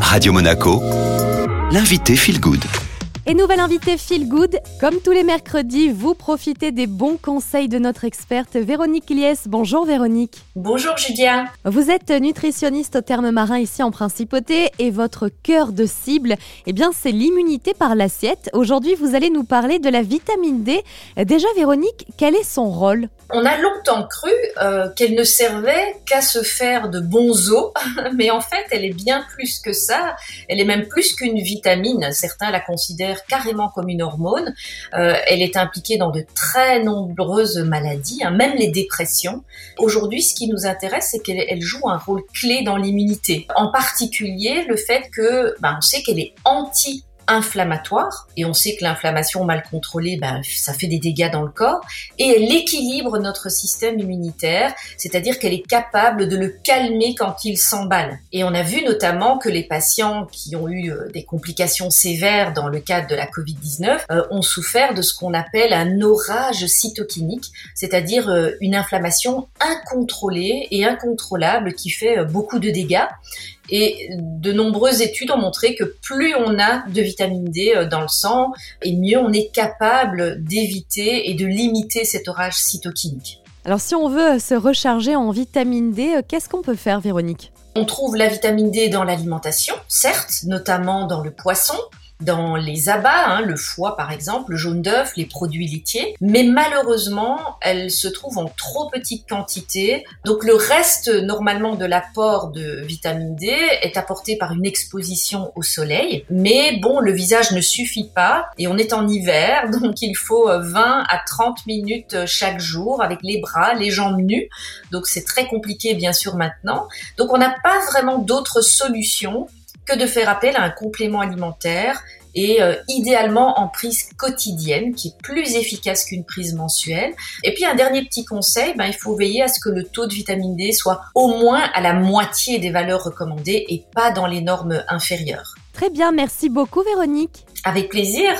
Radio Monaco, l'invité Feel Good. Et nouvelle invitée Feel Good. Comme tous les mercredis, vous profitez des bons conseils de notre experte Véronique Liès. Bonjour Véronique. Bonjour Julia. Vous êtes nutritionniste au terme marin ici en Principauté et votre cœur de cible, eh bien, c'est l'immunité par l'assiette. Aujourd'hui, vous allez nous parler de la vitamine D. Déjà Véronique, quel est son rôle? On a longtemps cru euh, qu'elle ne servait qu'à se faire de bons os, mais en fait, elle est bien plus que ça. Elle est même plus qu'une vitamine. Certains la considèrent carrément comme une hormone. Euh, elle est impliquée dans de très nombreuses maladies, hein, même les dépressions. Aujourd'hui, ce qui nous intéresse, c'est qu'elle joue un rôle clé dans l'immunité. En particulier, le fait que, ben, on sait qu'elle est anti inflammatoire, et on sait que l'inflammation mal contrôlée, ben, ça fait des dégâts dans le corps, et elle équilibre notre système immunitaire, c'est-à-dire qu'elle est capable de le calmer quand il s'emballe. Et on a vu notamment que les patients qui ont eu euh, des complications sévères dans le cadre de la Covid-19 euh, ont souffert de ce qu'on appelle un orage cytokinique, c'est-à-dire euh, une inflammation incontrôlée et incontrôlable qui fait beaucoup de dégâts. Et de nombreuses études ont montré que plus on a de vitamine D euh, dans le sang, et mieux on est capable d'éviter et de limiter cet orage cytokinique. Alors si on veut se recharger en vitamine D, euh, qu'est-ce qu'on peut faire Véronique? On trouve la vitamine D dans l'alimentation, certes, notamment dans le poisson, dans les abats, hein, le foie par exemple, le jaune d'œuf, les produits laitiers, mais malheureusement, elle se trouve en trop petite quantité. Donc le reste normalement de l'apport de vitamine D est apporté par une exposition au soleil, mais bon, le visage ne suffit pas et on est en hiver, donc il faut 20 à 30 minutes chaque jour avec les bras, les jambes nues. Donc c'est très compliqué bien sûr maintenant. Donc on n'a pas vraiment d'autres solutions que de faire appel à un complément alimentaire et euh, idéalement en prise quotidienne qui est plus efficace qu'une prise mensuelle. Et puis un dernier petit conseil, ben, il faut veiller à ce que le taux de vitamine D soit au moins à la moitié des valeurs recommandées et pas dans les normes inférieures. Très bien, merci beaucoup Véronique. Avec plaisir.